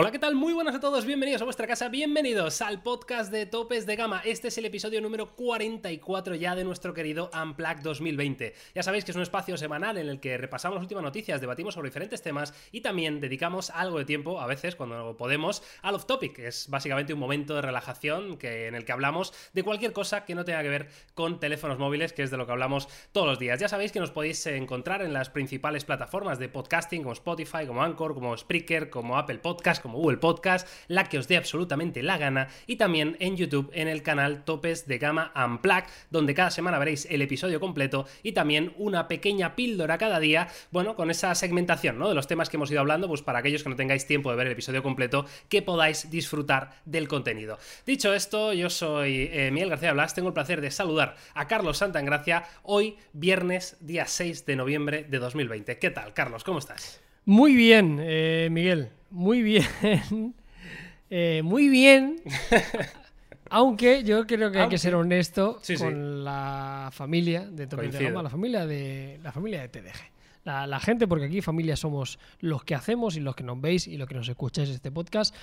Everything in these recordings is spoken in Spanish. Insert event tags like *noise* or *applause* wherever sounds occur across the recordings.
Hola, ¿qué tal? Muy buenas a todos, bienvenidos a vuestra casa, bienvenidos al podcast de Topes de Gama. Este es el episodio número 44 ya de nuestro querido Unplugged 2020. Ya sabéis que es un espacio semanal en el que repasamos las últimas noticias, debatimos sobre diferentes temas y también dedicamos algo de tiempo, a veces cuando podemos, al off topic, que es básicamente un momento de relajación que, en el que hablamos de cualquier cosa que no tenga que ver con teléfonos móviles, que es de lo que hablamos todos los días. Ya sabéis que nos podéis encontrar en las principales plataformas de podcasting como Spotify, como Anchor, como Spreaker, como Apple Podcast, como Google Podcast, la que os dé absolutamente la gana, y también en YouTube en el canal Topes de Gama Unplug, donde cada semana veréis el episodio completo y también una pequeña píldora cada día, bueno, con esa segmentación, ¿no? De los temas que hemos ido hablando, pues para aquellos que no tengáis tiempo de ver el episodio completo, que podáis disfrutar del contenido. Dicho esto, yo soy eh, Miguel García Blas, tengo el placer de saludar a Carlos Santangracia hoy, viernes, día 6 de noviembre de 2020. ¿Qué tal, Carlos? ¿Cómo estás? Muy bien, eh, Miguel. Muy bien. *laughs* Eh, muy bien. *laughs* Aunque yo creo que hay que ser honesto con la familia de Tope de Gama, la familia de la familia de TDG. La, la, gente, porque aquí familia somos los que hacemos y los que nos veis y los que nos escucháis este podcast.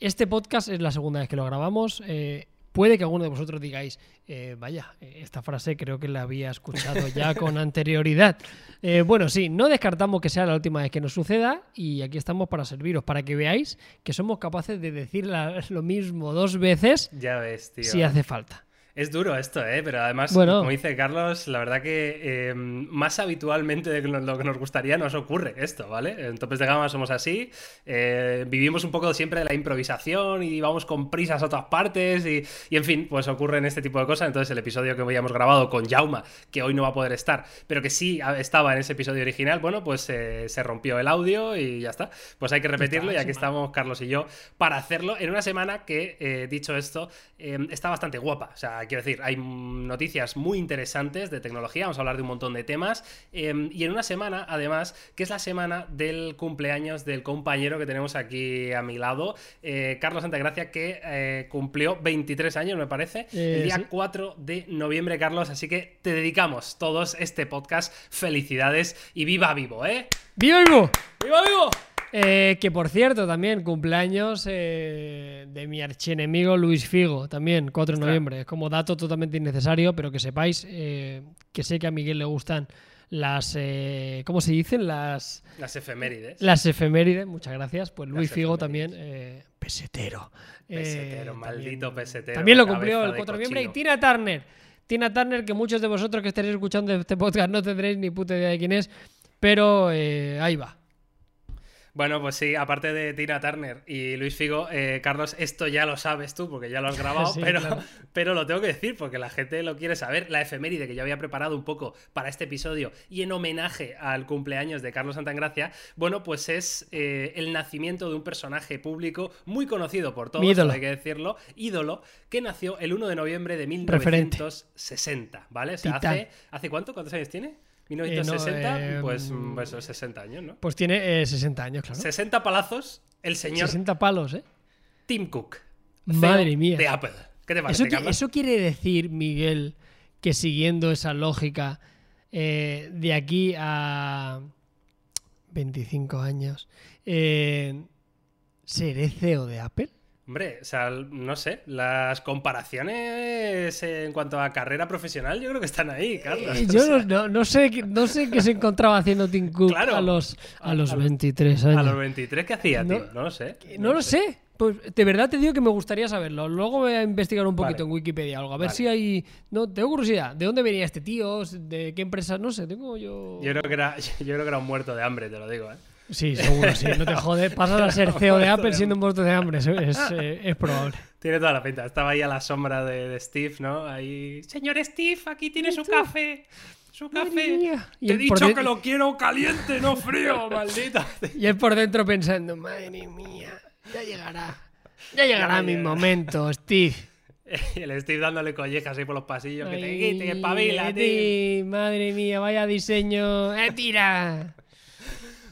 Este podcast es la segunda vez que lo grabamos. Eh, Puede que alguno de vosotros digáis, eh, vaya, esta frase creo que la había escuchado ya *laughs* con anterioridad. Eh, bueno, sí, no descartamos que sea la última vez que nos suceda y aquí estamos para serviros, para que veáis que somos capaces de decir lo mismo dos veces ya ves, tío. si hace falta. Es duro esto, ¿eh? Pero además, como dice Carlos, la verdad que eh, más habitualmente de lo que nos gustaría nos ocurre esto, ¿vale? En Topes de Gama somos así, eh, vivimos un poco siempre de la improvisación y vamos con prisas a todas partes y, en fin, pues ocurren este tipo de cosas. Entonces el episodio que habíamos grabado con Jauma, que hoy no va a poder estar, pero que sí estaba en ese episodio original, bueno, pues eh, se rompió el audio y ya está. Pues hay que repetirlo y aquí estamos Carlos y yo para hacerlo en una semana que, dicho esto, está bastante guapa. O sea, quiero decir, hay noticias muy interesantes de tecnología, vamos a hablar de un montón de temas. Em, y en una semana, además, que es la semana del cumpleaños del compañero que tenemos aquí a mi lado, eh, Carlos Santagracia, que eh, cumplió 23 años, me parece, el día 4 de noviembre, Carlos. Así que te dedicamos todos este podcast. Felicidades y viva vivo, ¿eh? ¡Viva vivo! ¡Viva vivo! Eh, que por cierto, también cumpleaños eh, de mi archienemigo Luis Figo, también 4 de noviembre. Es como dato totalmente innecesario, pero que sepáis eh, que sé que a Miguel le gustan las. ¿Cómo se dicen? Las. Las efemérides. Las efemérides, muchas gracias. Pues Luis Figo también, pesetero. Pesetero, maldito pesetero. También lo cumplió el 4 de noviembre. Y Tina Turner. Tina Turner, que muchos de vosotros que estaréis escuchando este podcast no tendréis ni puta idea de quién es, pero ahí va. Bueno, pues sí, aparte de Tina Turner y Luis Figo, eh, Carlos, esto ya lo sabes tú porque ya lo has *laughs* grabado, pero, *laughs* pero lo tengo que decir porque la gente lo quiere saber. La efeméride que yo había preparado un poco para este episodio y en homenaje al cumpleaños de Carlos Santangracia, bueno, pues es eh, el nacimiento de un personaje público muy conocido por todos, hay que decirlo, ídolo, que nació el 1 de noviembre de 1960, ¿vale? O sea, hace, ¿hace cuánto? ¿Cuántos años tiene? 1960, eh, pues, mm, pues 60 años, ¿no? Pues tiene 60 eh, años, claro. 60 palazos, el señor. 60 palos, ¿eh? Tim Cook. Madre mía. De Apple. ¿Qué te parece, eso, eso quiere decir, Miguel, que siguiendo esa lógica, eh, de aquí a 25 años, ¿seré CEO de Apple? Hombre, o sea, no sé, las comparaciones en cuanto a carrera profesional yo creo que están ahí, Carlos. Eh, yo *laughs* no, sé, no sé qué se encontraba haciendo Tim Cook a los, a los 23 años. A los 23, ¿qué hacía, tío? No, lo sé. No, lo sé. Pues de verdad te digo que me gustaría saberlo. Luego voy a investigar un poquito en Wikipedia algo. A ver si hay. No, tengo curiosidad. ¿De dónde venía este tío? ¿De qué empresa? No sé, tengo yo. Yo creo que era, *laughs* yo creo que era un muerto de hambre, te lo digo, ¿eh? Sí, seguro, sí. No te jodes. Pasas a ser *laughs* CEO de Apple siendo un muerto de hambre. *laughs* Eh, es, probable. Tiene toda la pinta. Estaba ahí a la sombra de, Steve, ¿no? Ahí. Señor Steve, aquí tiene su café. Su café. Te he dicho que lo quiero caliente, no frío, *laughs* maldita. Y él por dentro pensando, madre mía, ya llegará. Ya llegará mi momento, Steve. Y el Steve dándole collejas ahí por los pasillos. que te quite, que espabila, tío. Madre mía, vaya diseño. ¡Eh, tira!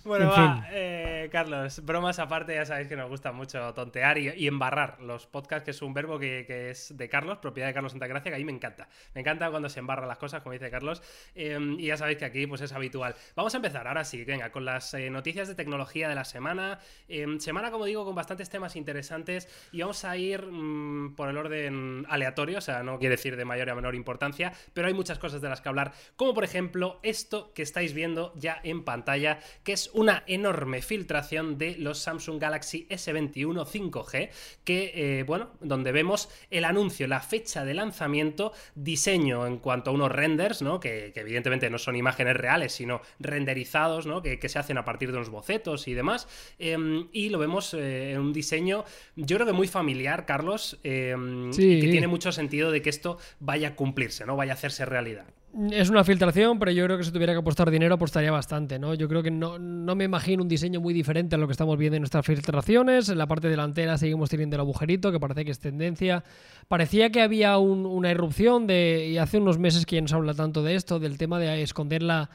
Bueno, va, eh, Carlos, bromas aparte, ya sabéis que nos gusta mucho tontear y, embarrar los podcasts, que es un verbo que, es de Carlos, propiedad de Carlos Santagracia, que a mí me encanta. Me encanta cuando se embarran las cosas, como dice Carlos, em, y ya sabéis que aquí pues es habitual. Vamos a empezar, ahora sí, venga, con las eh, noticias de tecnología de la semana. Em, semana, como digo, con bastantes temas interesantes y vamos a ir mm, por el orden aleatorio, o sea, no quiere decir de mayor a menor importancia, pero hay muchas cosas de las que hablar, como por ejemplo esto que estáis viendo ya en pantalla, que es una enorme filtración de los Samsung Galaxy S21 5G, que, eh, bueno, donde vemos el anuncio, la fecha de lanzamiento, diseño en cuanto a unos renders, ¿no? Que, evidentemente no son imágenes reales, sino renderizados, ¿no? Que, se hacen a partir de unos bocetos y demás. Em, y lo vemos eh, en un diseño, yo creo que muy familiar, Carlos, em, y que tiene mucho sentido de que esto vaya a cumplirse, ¿no? Vaya a hacerse realidad. Es una filtración, pero yo creo que si tuviera que apostar dinero apostaría bastante, ¿no? Yo creo que no, no, me imagino un diseño muy diferente a lo que estamos viendo en nuestras filtraciones. En la parte delantera seguimos teniendo el agujerito, que parece que es tendencia. Parecía que había una irrupción de, y hace unos meses que ya no se habla tanto de esto, del tema de esconder la,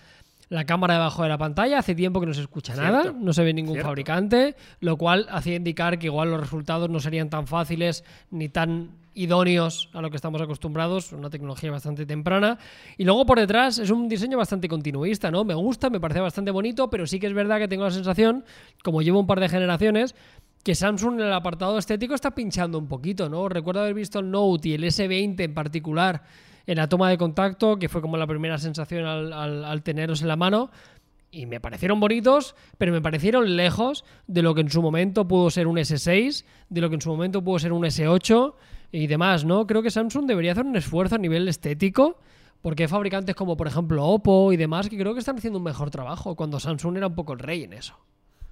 la cámara debajo de la pantalla. Hace tiempo que no se escucha nada, no se ve ningún fabricante, lo cual hacía indicar que igual los resultados no serían tan fáciles ni tan idóneos a lo que estamos acostumbrados, una tecnología bastante temprana. Y luego por detrás es un diseño bastante continuista, ¿no? Me gusta, me parece bastante bonito, pero sí que es verdad que tengo la sensación, como llevo un par de generaciones, que Samsung en el apartado estético está pinchando un poquito, ¿no? Recuerdo haber visto el Note y el S20 en particular en la toma de contacto, que fue como la primera sensación al, teneros en la mano, y me parecieron bonitos, pero me parecieron lejos de lo que en su momento pudo ser un S6, de lo que en su momento pudo ser un S8 y demás, ¿no? Creo que Samsung debería hacer un esfuerzo a nivel estético, porque hay fabricantes como por ejemplo Oppo y demás que creo que están haciendo un mejor trabajo, cuando Samsung era un poco el rey en eso.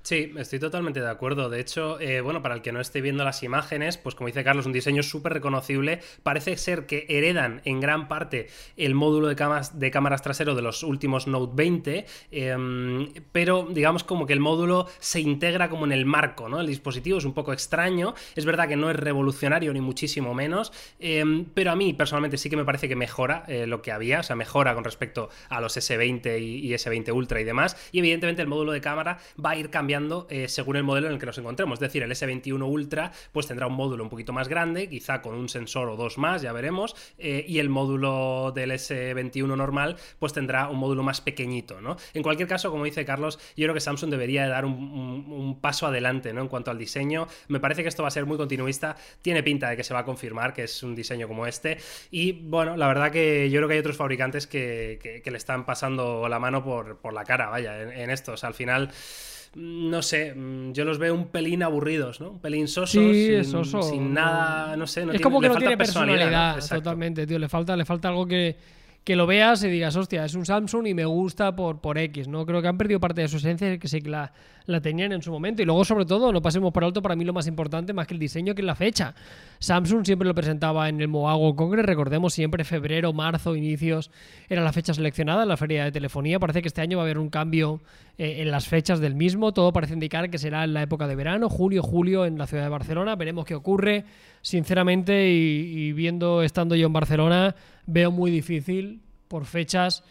Sí, estoy totalmente de acuerdo. De hecho, eh, bueno, para el que no esté viendo las imágenes, pues como dice Carlos, un diseño súper reconocible. Parece ser que heredan en gran parte el módulo de cámaras, trasero de los últimos Note 20, em, pero digamos como que el módulo se integra como en el marco, ¿no? El dispositivo es un poco extraño. Es verdad que no es revolucionario ni muchísimo menos, em, pero a mí personalmente sí que me parece que mejora eh, lo que había, o sea, mejora con respecto a los S20 y, y S20 Ultra y demás. Y evidentemente el módulo de cámara va a ir cambiando eh, según el modelo en el que nos encontremos. Es decir, el S21 Ultra pues tendrá un módulo un poquito más grande, quizá con un sensor o dos más, ya veremos, eh, y el módulo del S21 normal pues tendrá un módulo más pequeñito, ¿no? En cualquier caso, como dice Carlos, yo creo que Samsung debería dar un, paso adelante, ¿no? En cuanto al diseño, me parece que esto va a ser muy continuista, tiene pinta de que se va a confirmar que es un diseño como este, y bueno, la verdad que yo creo que hay otros fabricantes que, le están pasando la mano por, la cara, vaya, en, en esto, o sea, al final no sé, mm, yo los veo un pelín aburridos, ¿no? Un pelín sosos, sin, nada, no sé, no es como que no tiene personalidad, totalmente, tío, le falta, le falta algo que que lo veas y digas, hostia, es un Samsung y me gusta por, por X, ¿no? Creo que han perdido parte de su esencia, que sí que la, la tenían en su momento. Y luego, sobre todo, no pasemos por alto, para mí lo más importante, más que el diseño, que es la fecha. Samsung siempre lo presentaba en el Moago Congress, recordemos siempre febrero, marzo, inicios, era la fecha seleccionada la feria de telefonía. Parece que este año va a haber un cambio eh, en las fechas del mismo. Todo parece indicar que será en la época de verano, junio, julio, en la ciudad de Barcelona. Veremos qué ocurre. Sinceramente, y, viendo, estando yo en Barcelona, veo muy difícil por fechas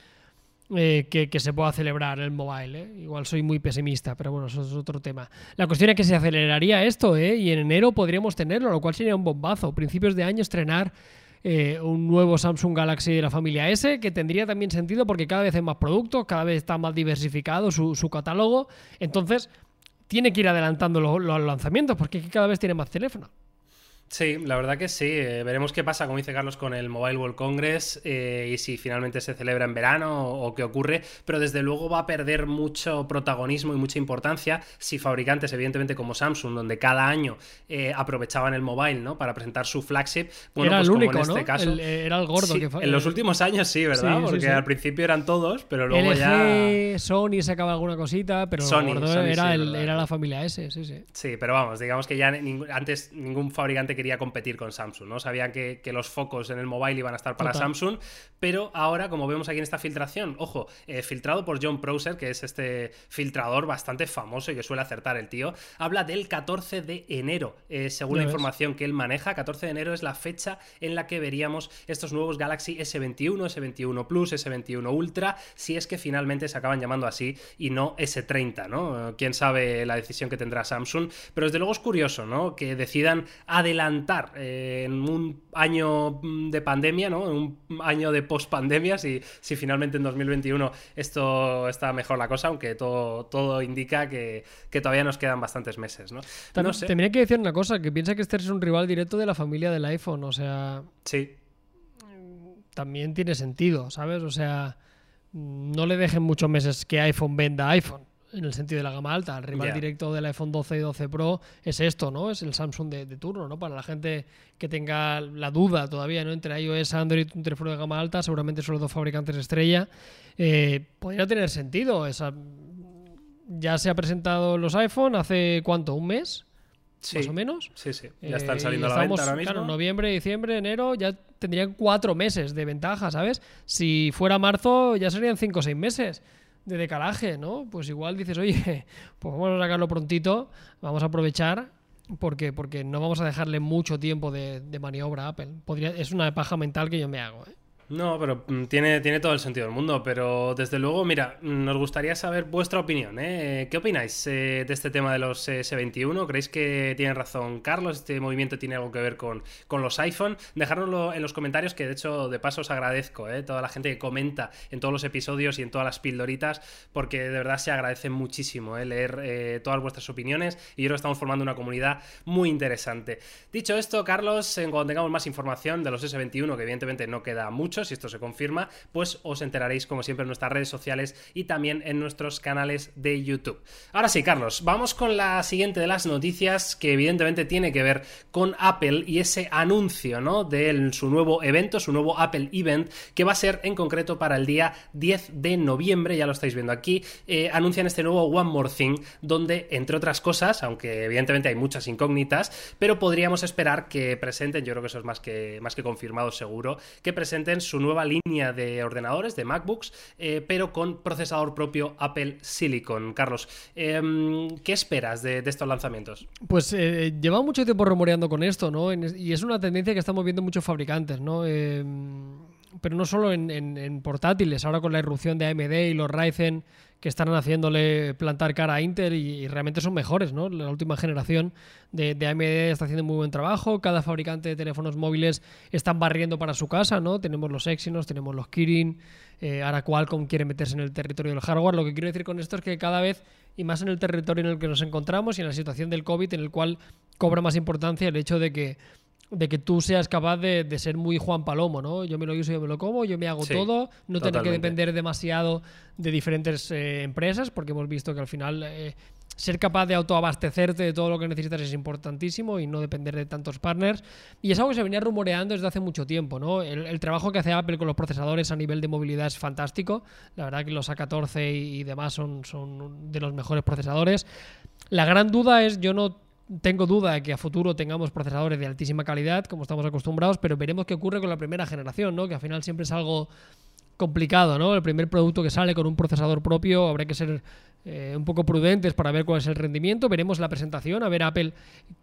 eh, que, se pueda celebrar el mobile. ¿eh? Igual soy muy pesimista, pero bueno, eso es otro tema. La cuestión es que se aceleraría esto, ¿eh? y en enero podríamos tenerlo, lo cual sería un bombazo. Principios de año estrenar un nuevo Samsung Galaxy de la familia S, que tendría también sentido porque cada vez hay más productos, cada vez está más diversificado su, catálogo. Entonces, tiene que ir adelantando los, los lanzamientos porque cada vez tiene más teléfono. Sí, la verdad que sí. Eh, veremos qué pasa, como dice Carlos, con el Mobile World Congress eh, y si finalmente se celebra en verano o, qué ocurre. Pero desde luego va a perder mucho protagonismo y mucha importancia si fabricantes, evidentemente como Samsung, donde cada año eh, aprovechaban el mobile ¿no? para presentar su flagship. Bueno, era pues el único, en este caso. era el gordo. que En los últimos años sí, ¿verdad? Porque al principio eran todos, pero luego ya. Sony sacaba alguna cosita, pero el gordo era, era la familia S, sí, sí. Sí, pero vamos, digamos que ya antes ningún fabricante quería competir con Samsung, ¿no? Sabían que, los focos en el mobile iban a estar para Samsung, pero ahora, como vemos aquí en esta filtración, ojo, eh, filtrado por John Prosser, que es este filtrador bastante famoso y que suele acertar el tío, habla del 14 de enero, eh, según la información que él maneja, 14 de enero es la fecha en la que veríamos estos nuevos Galaxy S21, S21 Plus, S21 Ultra, si es que finalmente se acaban llamando así y no S30, ¿no? Quién sabe la decisión que tendrá Samsung, pero desde luego es curioso, ¿no? Que decidan adelantar eh, en un año de pandemia, ¿no? En un año de post-pandemia, si, si finalmente en 2021 esto está mejor la cosa, aunque todo, todo indica que, todavía nos quedan bastantes meses, ¿no? También, no hay que decir una cosa, que piensa que este es un rival directo de la familia del iPhone, o sea... Sí. También tiene sentido, ¿sabes? O sea, no le dejen muchos meses que iPhone venda iPhone en el sentido de la gama alta. El rival directo del iPhone 12 y 12 Pro es esto, ¿no? Es el Samsung de, turno, ¿no? Para la gente que tenga la duda todavía, ¿no? Entre iOS, Android, un teléfono de gama alta, seguramente son los dos fabricantes estrella. Eh, podría tener sentido. Esa... Ya se ha presentado los iPhone hace cuánto, un mes. más o menos. Sí, sí. Ya están eh, saliendo a la venta ahora mismo. Claro, noviembre, diciembre, enero, ya tendrían cuatro meses de ventaja, ¿sabes? Si fuera marzo, ya serían cinco o seis meses de decalaje, ¿no? Pues igual dices, oye, pues vamos a sacarlo prontito, vamos a aprovechar porque, porque no vamos a dejarle mucho tiempo de, de maniobra a Apple. Podría, es una paja mental que yo me hago, ¿eh? No, pero mm, tiene, tiene todo el sentido del mundo. Pero desde luego, mira, nos gustaría saber vuestra opinión. ¿eh? ¿Qué opináis eh, de este tema de los S21? ¿Creéis que tiene razón Carlos? ¿Este movimiento tiene algo que ver con, con los iPhone? Dejárnoslo en los comentarios, que de hecho, de paso os agradezco. ¿eh? Toda la gente que comenta en todos los episodios y en todas las pildoritas, porque de verdad se agradece muchísimo ¿eh? leer eh, todas vuestras opiniones. Y yo creo que estamos formando una comunidad muy interesante. Dicho esto, Carlos, cuando tengamos más información de los S21, que evidentemente no queda mucho, si esto se confirma, pues os enteraréis como siempre en nuestras redes sociales y también en nuestros canales de YouTube. Ahora sí, Carlos, vamos con la siguiente de las noticias que evidentemente tiene que ver con Apple y ese anuncio, ¿no? De su nuevo evento, su nuevo Apple Event, que va a ser en concreto para el día 10 de noviembre, ya lo estáis viendo aquí, eh, anuncian este nuevo One More Thing, donde, entre otras cosas, aunque evidentemente hay muchas incógnitas, pero podríamos esperar que presenten, yo creo que eso es más que, más que confirmado seguro, que presenten su nueva línea de ordenadores, de MacBooks, eh, pero con procesador propio Apple Silicon. Carlos, em, ¿qué esperas de, estos lanzamientos? Pues eh, lleva mucho tiempo rumoreando con esto, ¿no? y es una tendencia que estamos viendo muchos fabricantes, ¿no? Em, pero no solo en, portátiles, ahora con la irrupción de AMD y los Ryzen que están haciéndole plantar cara a Intel y, realmente son mejores, ¿no? La última generación de, AMD está haciendo muy buen trabajo, cada fabricante de teléfonos móviles están barriendo para su casa, ¿no? Tenemos los Exynos, tenemos los Kirin, eh, ahora Qualcomm quiere meterse en el territorio del hardware. Lo que quiero decir con esto es que cada vez, y más en el territorio en el que nos encontramos y en la situación del COVID, en el cual cobra más importancia el hecho de que de que tú seas capaz de, ser muy Juan Palomo, ¿no? Yo me lo uso, yo me lo como, yo me hago todo, no tener que depender demasiado de diferentes eh, empresas, porque hemos visto que al final eh, ser capaz de autoabastecerte de todo lo que necesitas es importantísimo y no depender de tantos partners. Y es algo que se venía rumoreando desde hace mucho tiempo, ¿no? El, trabajo que hace Apple con los procesadores a nivel de movilidad es fantástico. La verdad que los A14 y, y demás son, son de los mejores procesadores. La gran duda es, yo no tengo duda de que a futuro tengamos procesadores de altísima calidad, como estamos acostumbrados, pero veremos qué ocurre con la primera generación, ¿no? Que al final siempre es algo complicado, ¿no? El primer producto que sale con un procesador propio habrá que ser eh, un poco prudentes para ver cuál es el rendimiento. Veremos la presentación, a ver Apple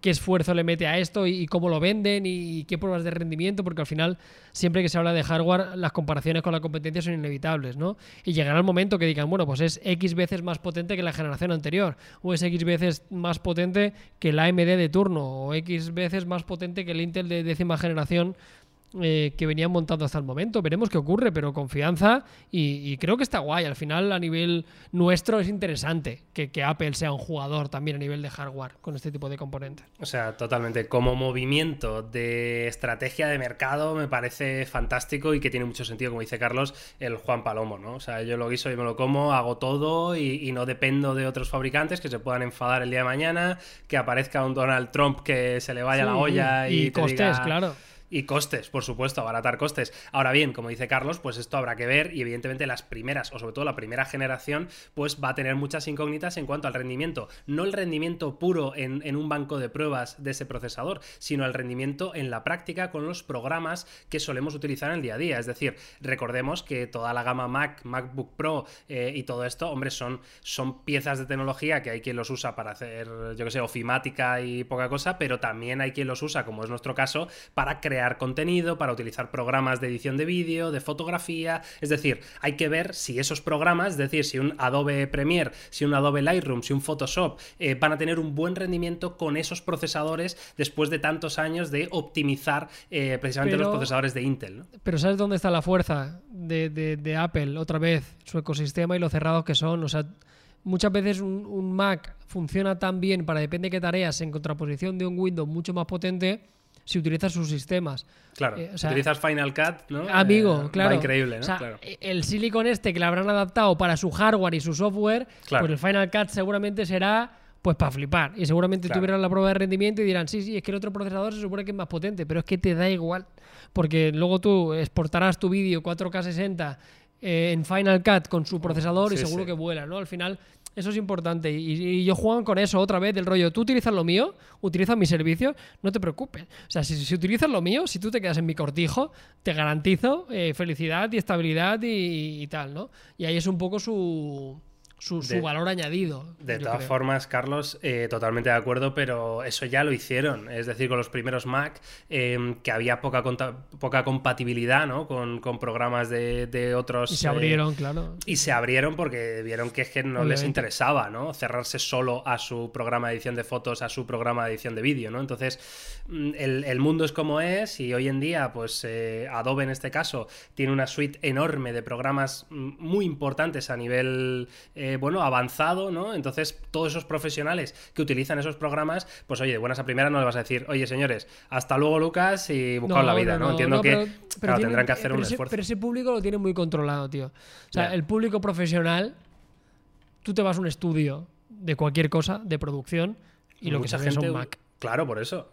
qué esfuerzo le mete a esto y, cómo lo venden y, qué pruebas de rendimiento, porque al final, siempre que se habla de hardware, las comparaciones con la competencia son inevitables, ¿no? Y llegará el momento que digan, bueno, pues es X veces más potente que la generación anterior, o es X veces más potente que el AMD de turno, o X veces más potente que el Intel de décima generación eh, que venían montando hasta el momento. Veremos qué ocurre, pero confianza y, creo que está guay. Al final, a nivel nuestro, es interesante que, Apple sea un jugador también a nivel de hardware con este tipo de componentes. O sea, totalmente. Como movimiento de estrategia de mercado, me parece fantástico y que tiene mucho sentido, como dice Carlos, el Juan Palomo, ¿no? O sea, yo lo guiso y me lo como, hago todo y, no dependo de otros fabricantes que se puedan enfadar el día de mañana, que aparezca un Donald Trump que se le vaya la olla y, costes, claro Y costes, por supuesto, abaratar costes. Ahora bien, como dice Carlos, pues esto habrá que ver y evidentemente las primeras, o sobre todo la primera generación, pues va a tener muchas incógnitas en cuanto al rendimiento. No el rendimiento puro en, en un banco de pruebas de ese procesador, sino el rendimiento en la práctica con los programas que solemos utilizar en el día a día. Es decir, recordemos que toda la gama Mac, MacBook Pro eh, y todo esto, hombre, son, son piezas de tecnología que hay quien los usa para hacer, yo que sé, ofimática y poca cosa, pero también hay quien los usa, como es nuestro caso, para crear contenido, para utilizar programas de edición de vídeo, de fotografía. Es decir, hay que ver si esos programas, es decir, si un Adobe Premiere, si un Adobe Lightroom, si un Photoshop, eh, van a tener un buen rendimiento con esos procesadores después de tantos años de optimizar eh, precisamente los procesadores de Intel. Pero ¿sabes dónde está la fuerza de, Apple? Otra vez, su ecosistema y lo cerrados que son. O sea, muchas veces un, Mac funciona tan bien para depende de qué tareas en contraposición de un Windows mucho más potente si utilizas sus sistemas. Claro, si eh, utilizas Final Cut, ¿no? Amigo, eh, claro. increíble, ¿no? El Silicon este que le habrán adaptado para su hardware y su software, pues el Final Cut seguramente será pues para flipar. Y seguramente tuvieran la prueba de rendimiento y dirán, sí, sí, es que el otro procesador se supone que es más potente, pero es que te da igual. Porque luego tú exportarás tu vídeo 4K 60 eh, en Final Cut con su procesador y seguro que vuela, ¿no? Al final eso es importante. Y, yo juego con eso otra vez, del rollo, tú utilizas lo mío, utilizas mi servicio, no te preocupes. O sea, si, utilizas lo mío, si tú te quedas en mi cortijo, te garantizo eh, felicidad y estabilidad y, tal, ¿no? Y ahí es un poco su su, valor añadido. De todas formas, Carlos, eh, totalmente de acuerdo, pero eso ya lo hicieron. Es decir, con los primeros Mac, em, que había poca, poca compatibilidad ¿no? con, programas de, otros. Y se abrieron, eh, claro. Y se abrieron porque vieron que, es que no les interesaba ¿no? cerrarse solo a su programa de edición de fotos, a su programa de edición de vídeo. ¿no? Entonces, mm, el, mundo es como es y hoy en día, pues eh, Adobe en este caso tiene una suite enorme de programas mm, muy importantes a nivel. Eh, bueno, avanzado, ¿no? Entonces, todos esos profesionales que utilizan esos programas, pues oye, de buenas a primeras no le vas a decir, oye, señores, hasta luego, Lucas, y buscad la vida, ¿no? Entiendo que tendrán que hacer un esfuerzo. Pero ese público lo tiene muy controlado, tío. O sea, el público profesional, tú te vas a un estudio de cualquier cosa, de producción, y lo que se ve es un Mac. Claro, por eso.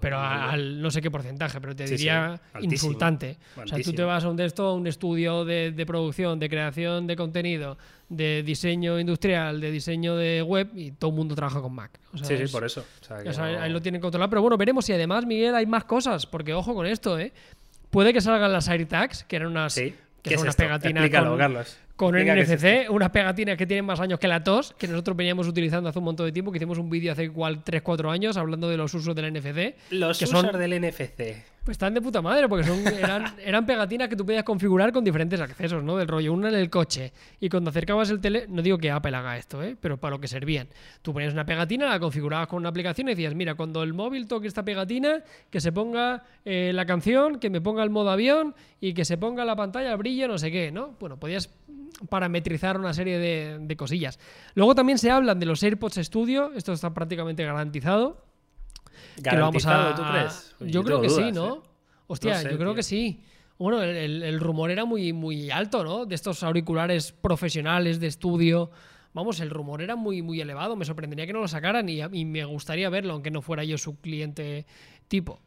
pero, al no sé qué porcentaje, pero te diría insultante. O sea, tú te vas a un, esto, un estudio de, producción, de creación de contenido, de diseño industrial, de diseño de web y todo el mundo trabaja con Mac. sí, sí, por eso. Ahí lo tienen controlado. Pero bueno, veremos si además, Miguel, hay más cosas, porque ojo con esto, ¿eh? Puede que salgan las AirTags, que eran unas, que son unas pegatinas. Carlos con un NFC, unas pegatinas que tienen más años que la tos, que nosotros veníamos utilizando hace un montón de tiempo, que hicimos un vídeo hace igual 3-4 años hablando de los usos del NFC. Los usos del NFC. Pues están de puta madre, porque son, *laughs* eran, eran pegatinas que tú podías configurar con diferentes accesos, ¿no? Del rollo, una en el coche. Y cuando acercabas el tele, no digo que Apple haga esto, ¿eh? Pero para lo que servían. Tú ponías una pegatina, la configurabas con una aplicación y decías, mira, cuando el móvil toque esta pegatina, que se ponga eh, la canción, que me ponga el modo avión y que se ponga la pantalla al brillo, no sé qué, ¿no? Bueno, podías parametrizar una serie de, cosillas. Luego también se hablan de los AirPods Studio, esto está prácticamente garantizado. ¿Garantizado, tú crees? Yo, creo que sí, ¿no? ¿eh? Hostia, yo creo que sí. Bueno, el, rumor era muy, muy alto, ¿no? De estos auriculares profesionales de estudio. Vamos, el rumor era muy, muy elevado. Me sorprendería que no lo sacaran y, y me gustaría verlo, aunque no fuera yo su cliente tipo.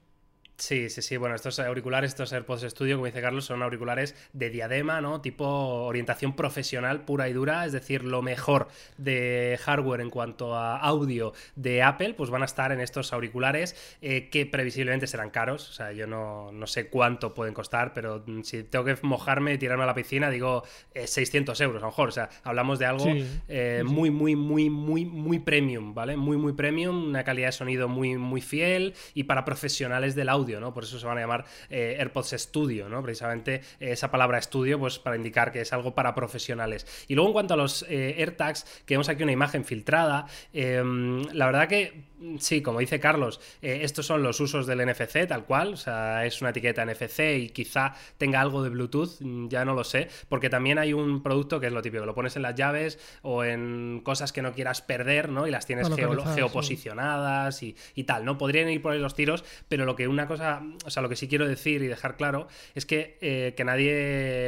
Sí, sí, sí. Bueno, estos auriculares, estos AirPods Studio, como dice Carlos, son auriculares de diadema, ¿no? Tipo orientación profesional pura y dura, es decir, lo mejor de hardware en cuanto a audio de Apple, pues van a estar en estos auriculares eh, que previsiblemente serán caros. O sea, yo no, sé cuánto pueden costar, pero si tengo que mojarme y tirarme a la piscina, digo 600 eh, euros a lo mejor. O sea, hablamos de algo eh, muy, muy, muy, muy, muy premium, ¿vale? Muy, muy premium, una calidad de sonido muy, muy fiel y para profesionales del audio por eso se van a llamar eh, AirPods Studio, ¿no? Precisamente eh, esa palabra estudio, pues para indicar que es algo para profesionales. Y luego en cuanto a los eh, AirTags, que vemos aquí una imagen filtrada, em, la verdad que sí, como dice Carlos, estos son los usos del NFC, tal cual, o sea, es una etiqueta NFC y quizá tenga algo de Bluetooth, mm, ya no lo sé, porque también hay un producto que es lo típico, lo pones en las llaves o en cosas que no quieras perder, ¿no? Y las tienes geoposicionadas y, y, tal, ¿no? Podrían ir por ahí los tiros, pero lo que una cosa cosa, o sea, lo que sí quiero decir y dejar claro es que, eh, que nadie...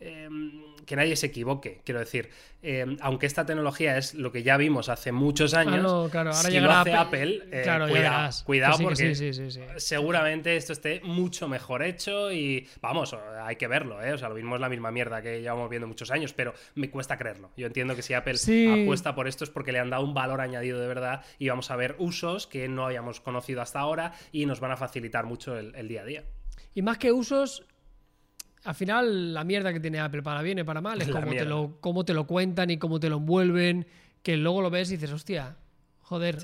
Em, que nadie se equivoque, quiero decir. Eh, aunque esta tecnología es lo que ya vimos hace muchos años, claro, Ahora si lo hace Apple, eh, cuidado, cuidado porque seguramente esto esté mucho mejor hecho y vamos, hay que verlo, ¿eh? o sea, lo mismo es la misma mierda que llevamos viendo muchos años, pero me cuesta creerlo. Yo entiendo que si Apple apuesta por esto es porque le han dado un valor añadido de verdad y vamos a ver usos que no habíamos conocido hasta ahora y nos van a facilitar mucho el día a día. Y más que usos, al final la mierda que tiene Apple para bien y para mal es *laughs* cómo te, lo, cómo te lo cuentan y cómo te lo envuelven, que luego lo ves y dices, hostia, joder,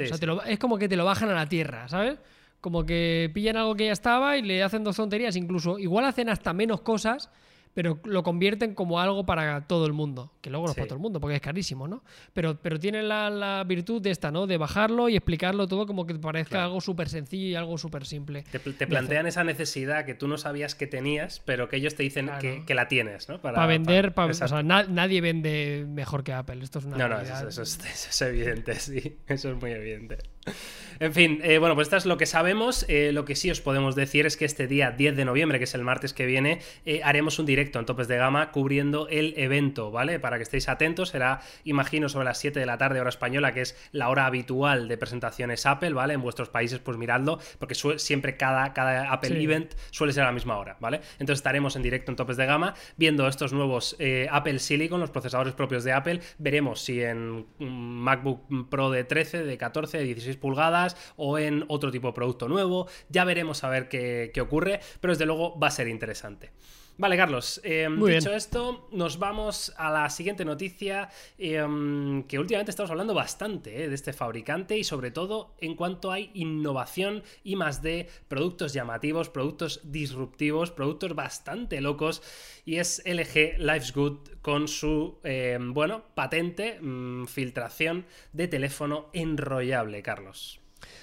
es como que te lo bajan a la tierra, ¿sabes? Como que pillan algo que ya estaba y le hacen dos tonterías, incluso igual hacen hasta menos cosas pero lo convierten como algo para todo el mundo, que luego no es para todo el mundo, porque es carísimo, ¿no? Pero, pero tienen la, virtud de esta, ¿no? De bajarlo y explicarlo todo como que te parezca algo súper sencillo y algo súper simple. Te, plantean esa necesidad que tú no sabías que tenías, pero que ellos te dicen que, la tienes, ¿no? Para, vender, o sea, nadie vende mejor que Apple, esto es una... No, no, *laughs* eso, es, evidente, sí, eso es muy evidente. *laughs* En fin, eh, bueno, pues esto es lo que sabemos. Eh, lo que sí os podemos decir es que este día 10 de noviembre, que es el martes que viene, eh, haremos un directo en Topes de Gama cubriendo el evento, ¿vale? Para que estéis atentos, será, imagino, sobre las 7 de la tarde, hora española, que es la hora habitual de presentaciones Apple, ¿vale? En vuestros países, pues miradlo, porque siempre cada, cada Apple Event suele ser a la misma hora, ¿vale? Entonces estaremos en directo en Topes de Gama viendo estos nuevos Apple Silicon, los procesadores propios de Apple. Veremos si en MacBook Pro de 13, de 14, de 16 pulgadas, o en otro tipo de producto nuevo. Ya veremos a ver qué, ocurre, pero desde luego va a ser interesante. Vale, Carlos, em, dicho esto, nos vamos a la siguiente noticia, em, que últimamente estamos hablando bastante eh, de este fabricante y sobre todo en cuanto hay innovación y más de productos llamativos, productos disruptivos, productos bastante locos, y es LG Life's Good con su, em, bueno, patente, mm, filtración de teléfono enrollable, Carlos.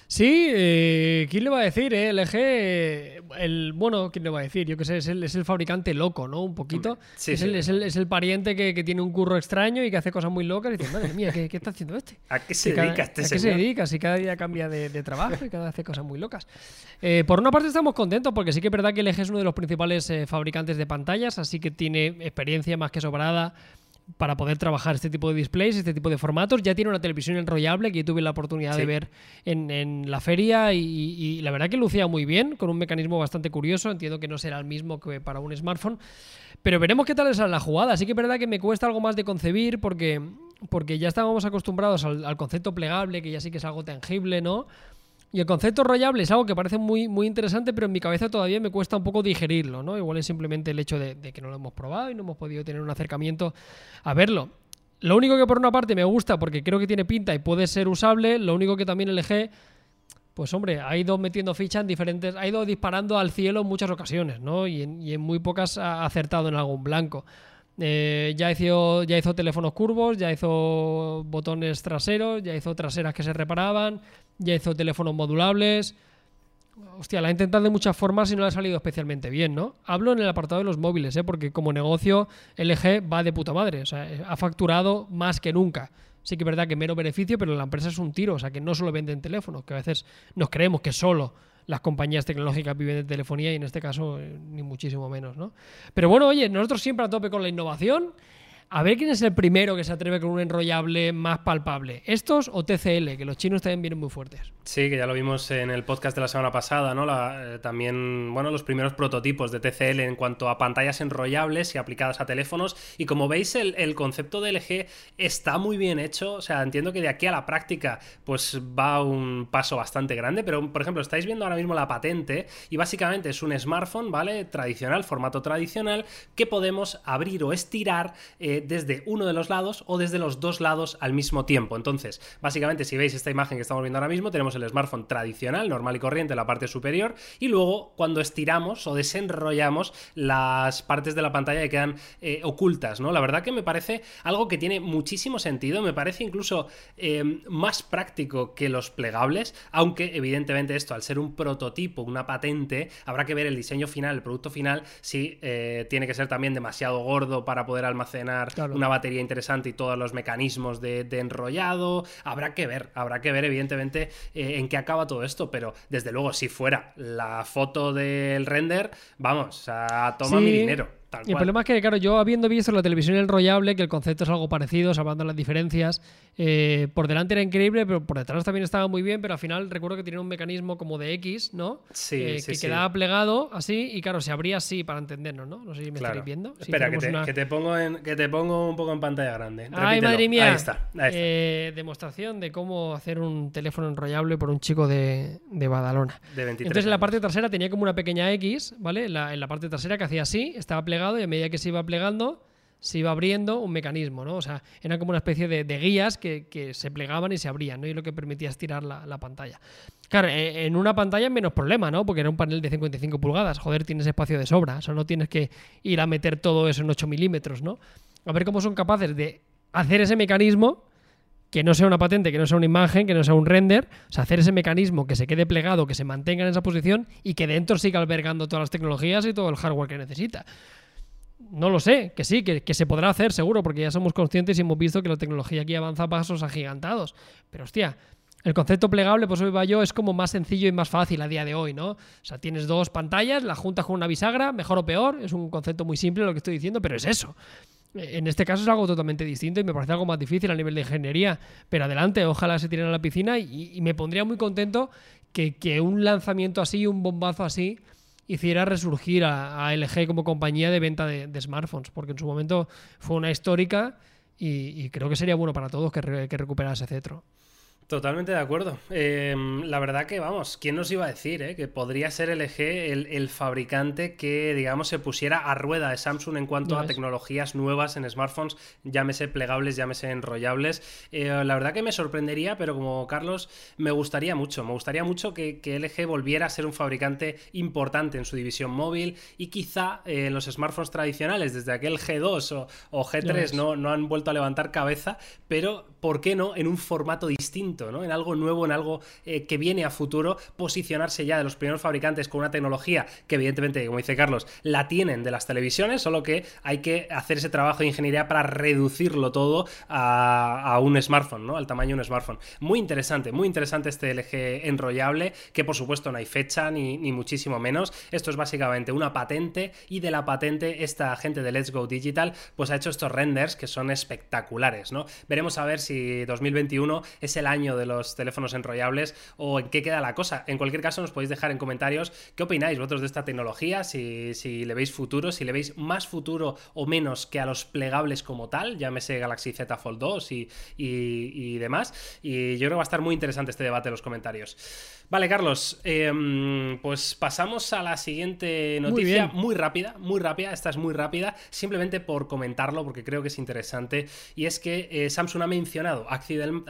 Sí, eh, ¿quién le va a decir? Eh? LG, el, bueno, ¿quién le va a decir? Yo qué sé, es el, es el, fabricante loco, ¿no? Un poquito. es, El, es, el, es, el, pariente que, que, tiene un curro extraño y que hace cosas muy locas y dice, madre mía, ¿qué, qué está haciendo este? ¿A qué se dedica este ¿A qué se dedica? Si cada día cambia de, de trabajo y cada vez hace cosas muy locas. Eh, por una parte estamos contentos porque sí que es verdad que LG es uno de los principales eh, fabricantes de pantallas, así que tiene experiencia más que sobrada para poder trabajar este tipo de displays, este tipo de formatos. Ya tiene una televisión enrollable que yo tuve la oportunidad de ver en, la feria y, la verdad que lucía muy bien, con un mecanismo bastante curioso. Entiendo que no será el mismo que para un smartphone, pero veremos qué tal es la jugada. Así que es verdad que me cuesta algo más de concebir porque, porque ya estábamos acostumbrados al, al concepto plegable, que ya sí que es algo tangible, ¿no? Y el concepto rollable es algo que parece muy, muy interesante, pero en mi cabeza todavía me cuesta un poco digerirlo, ¿no? Igual es simplemente el hecho de, que no lo hemos probado y no hemos podido tener un acercamiento a verlo. Lo único que por una parte me gusta, porque creo que tiene pinta y puede ser usable, lo único que también elegí, pues hombre, ha ido metiendo fichas en diferentes, ha ido disparando al cielo en muchas ocasiones, ¿no? Y en, muy pocas ha acertado en algún blanco. Eh, ya, hizo, ya hizo teléfonos curvos, ya hizo botones traseros, ya hizo traseras que se reparaban, ya hizo teléfonos modulables. Hostia, la ha intentado de muchas formas y no le ha salido especialmente bien, ¿no? Hablo en el apartado de los móviles, ¿eh? Porque como negocio, LG va de puta madre. O sea, ha facturado más que nunca. Sí que es verdad que mero beneficio, pero la empresa es un tiro. O sea, que no solo venden teléfonos, que a veces nos creemos que solo las compañías tecnológicas viven de telefonía y en este caso eh, ni muchísimo menos, ¿no? Pero bueno, oye, nosotros siempre a tope con la innovación a ver quién es el primero que se atreve con un enrollable más palpable. ¿Estos o TCL? Que los chinos también vienen muy fuertes. Sí, que ya lo vimos en el podcast de la semana pasada, ¿no? Eh, también, bueno, los primeros prototipos de TCL en cuanto a pantallas enrollables y aplicadas a teléfonos. Y como veis, el, concepto de LG está muy bien hecho. O sea, entiendo que de aquí a la práctica, pues va un paso bastante grande. Pero, por ejemplo, estáis viendo ahora mismo la patente y básicamente es un smartphone, ¿vale? Tradicional, formato tradicional, que podemos abrir o estirar. Eh, desde uno de los lados o desde los dos lados al mismo tiempo. Entonces, básicamente, si veis esta imagen que estamos viendo ahora mismo, tenemos el smartphone tradicional, normal y corriente, en la parte superior, y luego cuando estiramos o desenrollamos las partes de la pantalla que quedan eh, ocultas, ¿no? La verdad que me parece algo que tiene muchísimo sentido, me parece incluso eh, más práctico que los plegables, aunque evidentemente esto, al ser un prototipo, una patente, habrá que ver el diseño final, el producto final, si tiene que ser también demasiado gordo para poder almacenar una batería interesante y todos los mecanismos de, enrollado. Habrá que ver, habrá que ver, evidentemente, eh, en qué acaba todo esto, pero desde luego, si fuera la foto del render, vamos, a toma mi dinero y el problema es que, claro, yo habiendo visto la televisión enrollable que el concepto es algo parecido, salvando las diferencias, eh, por delante era increíble, pero por detrás también estaba muy bien, pero al final recuerdo que tenía un mecanismo como de X, ¿no? Sí, eh, sí, Que quedaba plegado así y, claro, se abría así para entendernos, ¿no? No sé si me estáis viendo. Espera, que te, pongo en, que te pongo un poco en pantalla grande. Ay, madre mía. Ahí está. Eh, demostración de cómo hacer un teléfono enrollable por un chico de, de Badalona. De 23 Entonces, en la parte trasera tenía como una pequeña X, ¿vale? en la parte trasera que hacía así, estaba plegado y a medida que se iba plegando, se iba abriendo un mecanismo, ¿no? O sea, era como una especie de, guías que, se plegaban y se abrían, ¿no? Y lo que permitía estirar la, la pantalla. Claro, e, en una pantalla menos problema, ¿no? Porque era un panel de 55 pulgadas. Joder, tienes espacio de sobra. O sea, no tienes que ir a meter todo eso en 8 milímetros, ¿no? A ver cómo son capaces de hacer ese mecanismo que no sea una patente, que no sea una imagen, que no sea un render, o sea, hacer ese mecanismo que se quede plegado, que se mantenga en esa posición y que dentro siga albergando todas las tecnologías y todo el hardware que necesita. No lo sé, que sí, que, se podrá hacer seguro, porque ya somos conscientes y hemos visto que la tecnología aquí avanza a pasos agigantados. Pero hostia, el concepto plegable, pues hoy va yo, es como más sencillo y más fácil a día de hoy, ¿no? O sea, tienes dos pantallas, la juntas con una bisagra, mejor o peor, es un concepto muy simple lo que estoy diciendo, pero es eso. En este caso es algo totalmente distinto y me parece algo más difícil a nivel de ingeniería. Pero adelante, ojalá se tiren a la piscina y, me pondría muy contento que, que, un lanzamiento así, un bombazo así, hiciera resurgir a, LG como compañía de venta de, smartphones, porque en su momento fue una histórica y, creo que sería bueno para todos que, que recuperara ese cetro. Totalmente de acuerdo. Em, la verdad que, vamos, ¿quién nos iba a decir eh? que podría ser LG el, el, fabricante que, digamos, se pusiera a rueda de Samsung en cuanto a tecnologías nuevas en smartphones, llámese plegables, llámese enrollables? Eh, la verdad que me sorprendería, pero como Carlos, me gustaría mucho. Me gustaría mucho que, LG volviera a ser un fabricante importante en su división móvil y quizá eh, en los smartphones tradicionales, desde aquel G2 o, G3, no, no han vuelto a levantar cabeza, pero ¿por qué no en un formato distinto? En algo nuevo, en algo eh, que viene a futuro, posicionarse ya de los primeros fabricantes con una tecnología que evidentemente, como dice Carlos, la tienen de las televisiones, solo que hay que hacer ese trabajo de ingeniería para reducirlo todo a, un smartphone. Al tamaño de un smartphone. Muy interesante, muy interesante este LG enrollable, que por supuesto no hay fecha ni, ni muchísimo menos. Esto es básicamente una patente y de la patente esta gente de Let's Go Digital pues ha hecho estos renders que son espectaculares. Veremos a ver si 2021 es el año de los teléfonos enrollables o en qué queda la cosa. En cualquier caso, nos podéis dejar en comentarios qué opináis vosotros de esta tecnología, si, le veis futuro, si le veis más futuro o menos que a los plegables como tal, llámese Galaxy Z Fold 2 y, y demás. Y yo creo que va a estar muy interesante este debate en los comentarios. Vale, Carlos, em, pues pasamos a la siguiente noticia, muy, rápida, muy rápida, esta es muy rápida, simplemente por comentarlo porque creo que es interesante, y es que eh, Samsung ha mencionado accidentalmente,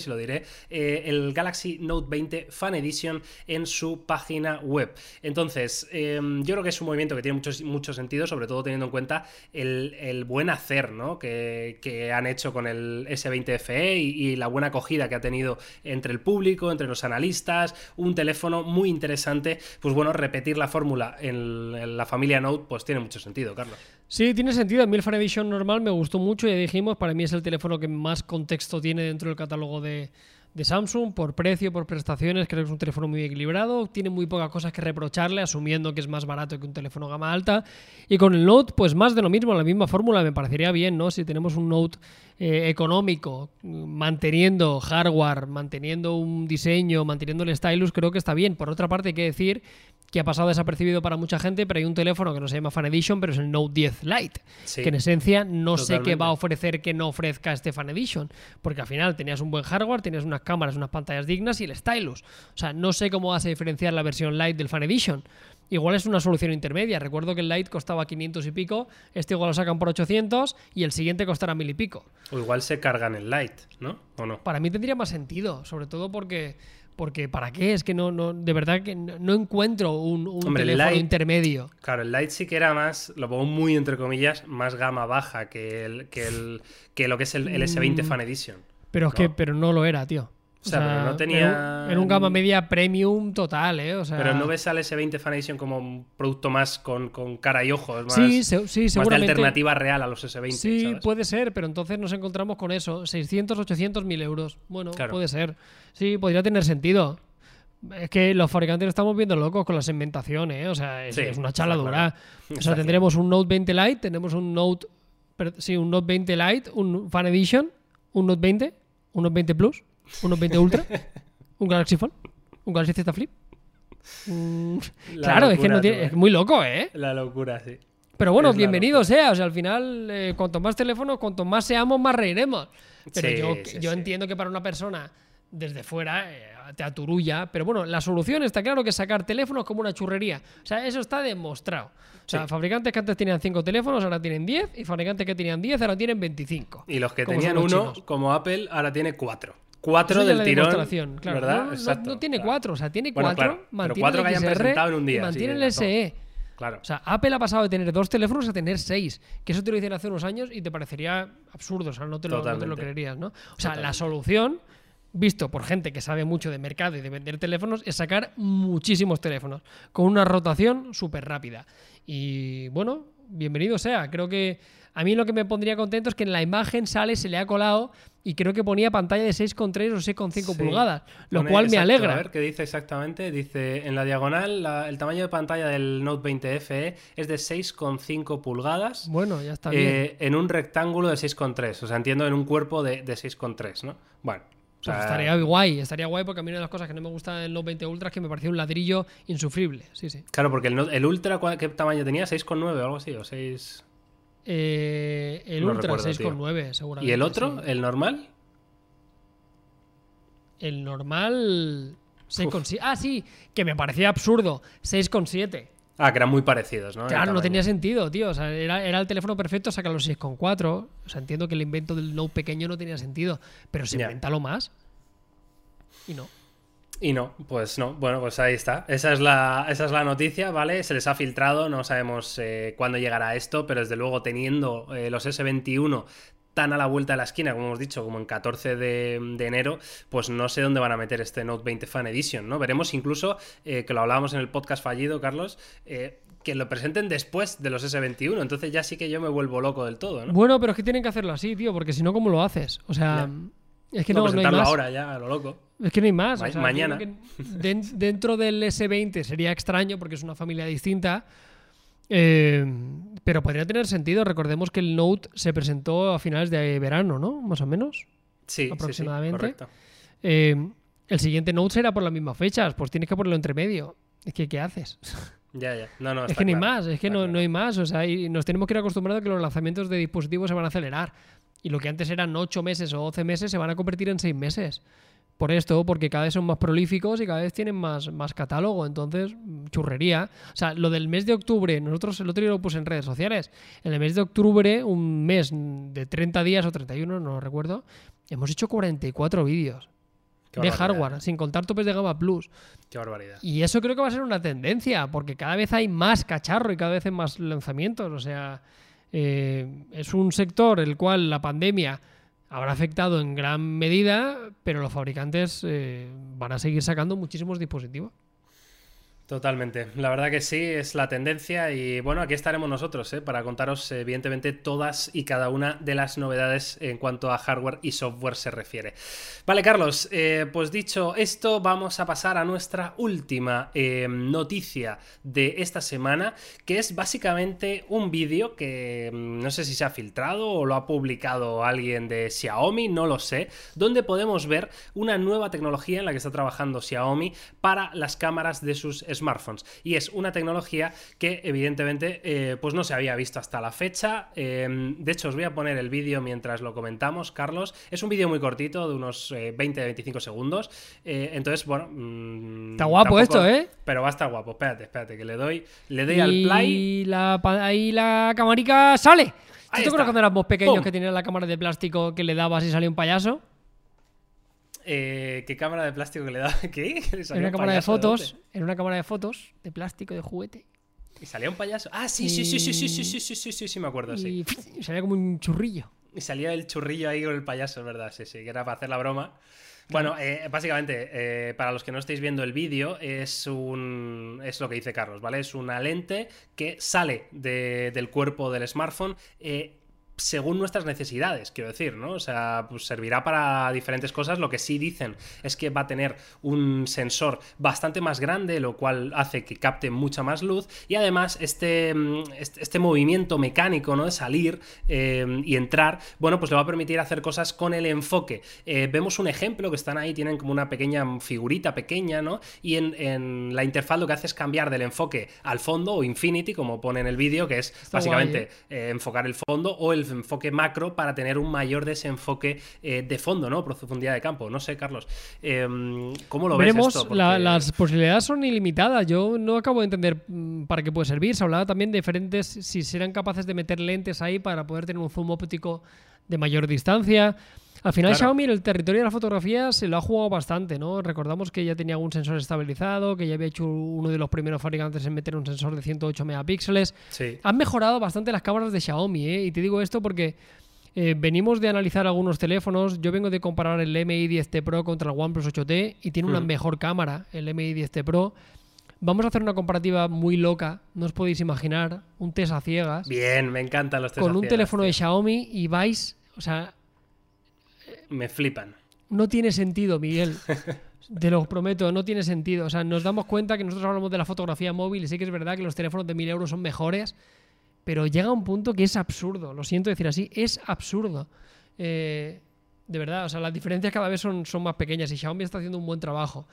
si lo diré, eh, el Galaxy Note 20 Fan Edition en su página web. Entonces, em, yo creo que es un movimiento que tiene mucho, sentido, sobre todo teniendo en cuenta el, buen hacer ¿no? que, han hecho con el S20 FE y, la buena acogida que ha tenido entre el público, entre los analistas, un teléfono muy interesante. Pues bueno, repetir la fórmula en, la familia Note, pues tiene mucho sentido, Carlos. Sí, tiene sentido. A mí el Edition normal me gustó mucho, ya dijimos, para mí es el teléfono que más contexto tiene dentro del catálogo de, de Samsung por precio, por prestaciones, creo que es un teléfono muy equilibrado, tiene muy pocas cosas que reprocharle, asumiendo que es más barato que un teléfono gama alta. Y con el Note, pues más de lo mismo, la misma fórmula, me parecería bien, ¿no? Si tenemos un Note eh, económico, manteniendo hardware, manteniendo un diseño, manteniendo el stylus, creo que está bien. Por otra parte, hay que decir que ha pasado desapercibido para mucha gente, pero hay un teléfono que no se llama Fan Edition, pero es el Note 10 Lite, que en esencia no sé qué va a ofrecer que no ofrezca este Fan Edition, porque al final tenías un buen hardware, tenías unas cámaras, unas pantallas dignas y el stylus. O sea, no sé cómo vas a diferenciar la versión Lite del Fan Edition. Igual es una solución intermedia. Recuerdo que el Lite costaba 500 y pico, este igual lo sacan por 800 y el siguiente costará mil y pico. O igual se cargan el Lite, ¿no? ¿O no? Para mí tendría más sentido, sobre todo porque porque ¿para qué? Es que no, no de verdad que no, encuentro un, teléfono intermedio. Claro, el Lite sí que era más, lo pongo muy entre comillas, más gama baja que, el, que, el, que lo que es el, S20 mm. Fan Edition. Pero es que pero no lo era, tío. O sea, pero no tenía. En un, gama media premium total, ¿eh? O sea... Pero no ves al S20 Fan Edition como un producto más con, cara y ojos, más, sí, sí, seguramente. más de alternativa real a los S20. Sí, puede ser, pero entonces nos encontramos con eso: 600, 800 mil euros. Bueno, puede ser. Sí, podría tener sentido. Es que los fabricantes estamos viendo locos con la segmentación, ¿eh? O sea, es, una chaladura. O sea, tendremos un Note 20 Lite, tenemos un Note. Sí, un Note 20 Lite, un Fan Edition, un Note 20, un Note 20 Plus unos 20 Ultra, un Galaxy Fold, un Galaxy Z Flip. Claro, es que no tiene, es muy loco, ¿eh? La locura, sí. Pero bueno, bienvenido sea. O sea, al final, eh, cuanto más teléfonos, cuanto más seamos, más reiremos. Pero yo, yo entiendo que para una persona desde fuera eh, te aturulla. Pero bueno, la solución está claro que sacar teléfonos como una churrería. O sea, eso está demostrado. O sea, fabricantes que antes tenían 5 teléfonos ahora tienen 10 y fabricantes que tenían 10 ahora tienen 25. Y los que tenían uno, como Apple, ahora tiene 4. 4 del tirón. Claro. ¿verdad? No, no, tiene 4, o sea, tiene 4, mantiene el que presentado en un día. Mantiene el SE. Claro. O sea, Apple ha pasado de tener dos teléfonos a tener seis. Que eso te lo hicieron hace unos años y te parecería absurdo. O sea, no te lo, no te lo creerías, ¿no? O sea, la solución visto por gente que sabe mucho de mercado y de vender teléfonos, es sacar muchísimos teléfonos con una rotación súper rápida. Y bueno, bienvenido sea. Creo que a mí lo que me pondría contento es que en la imagen sale, se le ha colado y creo que ponía pantalla de 6,3 o 6,5 pulgadas, lo cual me alegra. A ver qué dice exactamente. Dice en la diagonal el tamaño de pantalla del Note 20 FE es de 6,5 pulgadas. Bueno, ya está eh, En un rectángulo de 6,3. O sea, entiendo en un cuerpo de, de 6,3, ¿no? Bueno, pues estaría guay, estaría guay porque a mí una de las cosas que no me gusta del Note 20 Ultra es que me parecía un ladrillo insufrible. Sí, sí. Claro, porque el, el Ultra, ¿qué tamaño tenía? ¿6,9 o algo así? ¿O 6? Eh, el Ultra 6,9 seguramente. ¿Y el otro? ¿El normal? El normal 6,7. Ah, sí, que me parecía absurdo. 6,7. Ah, que eran muy parecidos, ¿no? Claro, no tenía sentido, tío. O sea, era, el teléfono perfecto, saca los 6,4. O sea, entiendo que el invento del Note pequeño no tenía sentido. Pero se inventa lo más. Y no. Y no, pues no. Bueno, pues ahí está. Esa es la, esa es la noticia, ¿vale? Se les ha filtrado, no sabemos eh, cuándo llegará esto, pero desde luego teniendo eh, los S21 tan a la vuelta de la esquina, como hemos dicho, como en 14 de, enero, pues no sé dónde van a meter este Note 20 Fan Edition, ¿no? Veremos incluso, eh, que lo hablábamos en el podcast fallido, Carlos, que lo presenten después de los S21. Entonces ya sí que yo me vuelvo loco del todo, ¿no? Bueno, pero es que tienen que hacerlo así, tío, porque si no, ¿cómo lo haces? O sea, es que no, no, hay más. ahora ya, a lo loco. Es que no hay más. mañana. *laughs* dentro del S20 sería extraño porque es una familia distinta. Eh, pero podría tener sentido. Recordemos que el Note se presentó a finales de verano, ¿no? Más o menos. Sí, aproximadamente. Eh, el siguiente Note será por las mismas fechas. Pues tienes que ponerlo entre medio. Es que, ¿qué haces? Ya, ya. No, no, es que no hay más, es que no, no, hay más. O sea, y nos tenemos que ir acostumbrados a que los lanzamientos de dispositivos se van a acelerar. Y lo que antes eran 8 meses o 12 meses se van a convertir en 6 meses. Por esto, porque cada vez son más prolíficos y cada vez tienen más, más catálogo. Entonces, churrería. O sea, lo del mes de octubre, nosotros el otro día lo puse en redes sociales. En el mes de octubre, un mes de 30 días o 31, no lo recuerdo, hemos hecho 44 vídeos de hardware, sin contar topes de gama plus. Qué barbaridad. Y eso creo que va a ser una tendencia, porque cada vez hay más cacharro y cada vez hay más lanzamientos. O sea, eh, es un sector el cual la pandemia habrá afectado en gran medida, pero los fabricantes eh, van a seguir sacando muchísimos dispositivos. Totalmente, la verdad que sí, es la tendencia y bueno, aquí estaremos nosotros ¿eh? para contaros evidentemente todas y cada una de las novedades en cuanto a hardware y software se refiere. Vale, Carlos, eh, pues dicho esto, vamos a pasar a nuestra última eh, noticia de esta semana, que es básicamente un vídeo que mm, no sé si se ha filtrado o lo ha publicado alguien de Xiaomi, no lo sé, donde podemos ver una nueva tecnología en la que está trabajando Xiaomi para las cámaras de sus smartphones. Y es una tecnología que evidentemente eh, pues no se había visto hasta la fecha. Em, de hecho, os voy a poner el vídeo mientras lo comentamos, Carlos. Es un vídeo muy cortito, de unos 20-25 eh, segundos. Eh, entonces, bueno... Mm, está guapo esto, ¿eh? Pero va a estar guapo. Espérate, espérate, que le doy, le doy al play. Y la, ahí la camarica sale. ¿Tú te acuerdas cuando éramos pequeños que tenían la cámara de plástico que le dabas y salía un payaso? Eh, ¿Qué cámara de plástico que le da? ¿Qué? En una cámara de fotos. En una cámara de fotos de plástico de juguete. ¿Y salía un payaso? Ah, sí, sí, sí, sí, sí, sí, sí, sí, sí, sí, sí, me acuerdo, sí. Y salía como un churrillo. Y salía el churrillo ahí con el payaso, ¿verdad? Sí, sí, que era para hacer la broma. Bueno, eh, básicamente, eh, para los que no estéis viendo el vídeo, es un. es lo que dice Carlos, ¿vale? Es una lente que sale del cuerpo del smartphone. Eh, según nuestras necesidades, quiero decir, ¿no? O sea, pues servirá para diferentes cosas. Lo que sí dicen es que va a tener un sensor bastante más grande, lo cual hace que capte mucha más luz. Y además, este, mm, este, movimiento mecánico, ¿no? De salir eh, y entrar, bueno, pues le va a permitir hacer cosas con el enfoque. Eh, vemos un ejemplo que están ahí, tienen como una pequeña figurita pequeña, ¿no? Y en, la interfaz lo que hace es cambiar del enfoque al fondo o infinity, como pone en el vídeo, que es básicamente ¿eh? enfocar el fondo o el enfoque macro para tener un mayor desenfoque eh, de fondo, ¿no? Profundidad de campo. No sé, Carlos, em, ¿cómo lo ves esto? las posibilidades son ilimitadas. Yo no acabo de entender mm, para qué puede servir. Se hablaba también de diferentes, si serán capaces de meter lentes ahí para poder tener un zoom óptico de mayor distancia. Al final Xiaomi en el territorio de la fotografía se lo ha jugado bastante, ¿no? Recordamos que ya tenía algún sensor estabilizado, que ya había hecho uno de los primeros fabricantes en meter un sensor de 108 megapíxeles. Sí. Han mejorado bastante las cámaras de Xiaomi, ¿eh? Y te digo esto porque eh, venimos de analizar algunos teléfonos. Yo vengo de comparar el Mi 10T Pro contra el OnePlus 8T y tiene una hmm. mejor cámara el Mi 10T Pro. Vamos a hacer una comparativa muy loca, no os podéis imaginar, un test a ciegas. Bien, me encantan los test Con un teléfono de Xiaomi y vais, o sea, me flipan. No tiene sentido, Miguel. *laughs* Te lo prometo, no tiene sentido. O sea, nos damos cuenta que nosotros hablamos de la fotografía móvil y sí que es verdad que los teléfonos de 1000 euros son mejores, pero llega un punto que es absurdo. Lo siento decir así, es absurdo. Eh, de verdad, o sea, las diferencias cada vez son, son más pequeñas y Xiaomi está haciendo un buen trabajo